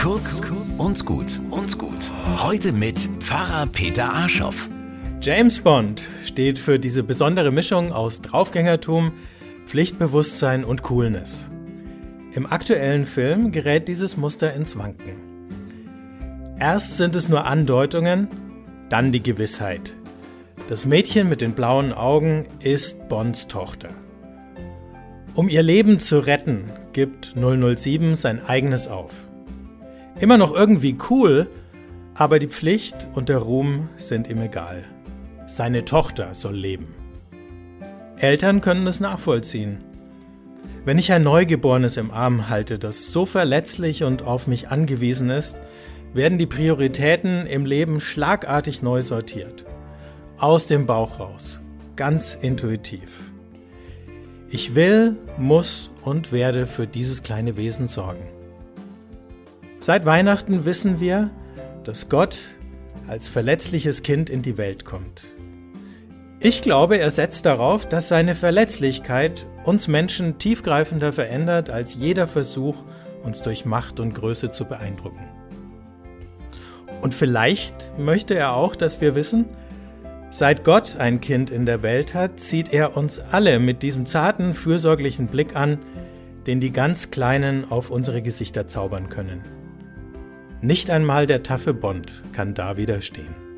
Kurz und gut und gut. Heute mit Pfarrer Peter Arschoff. James Bond steht für diese besondere Mischung aus Draufgängertum, Pflichtbewusstsein und Coolness. Im aktuellen Film gerät dieses Muster ins Wanken. Erst sind es nur Andeutungen, dann die Gewissheit. Das Mädchen mit den blauen Augen ist Bonds Tochter. Um ihr Leben zu retten, gibt 007 sein eigenes auf. Immer noch irgendwie cool, aber die Pflicht und der Ruhm sind ihm egal. Seine Tochter soll leben. Eltern können es nachvollziehen. Wenn ich ein Neugeborenes im Arm halte, das so verletzlich und auf mich angewiesen ist, werden die Prioritäten im Leben schlagartig neu sortiert. Aus dem Bauch raus, ganz intuitiv. Ich will, muss und werde für dieses kleine Wesen sorgen. Seit Weihnachten wissen wir, dass Gott als verletzliches Kind in die Welt kommt. Ich glaube, er setzt darauf, dass seine Verletzlichkeit uns Menschen tiefgreifender verändert als jeder Versuch, uns durch Macht und Größe zu beeindrucken. Und vielleicht möchte er auch, dass wir wissen, Seit Gott ein Kind in der Welt hat, zieht er uns alle mit diesem zarten, fürsorglichen Blick an, den die ganz Kleinen auf unsere Gesichter zaubern können. Nicht einmal der taffe Bond kann da widerstehen.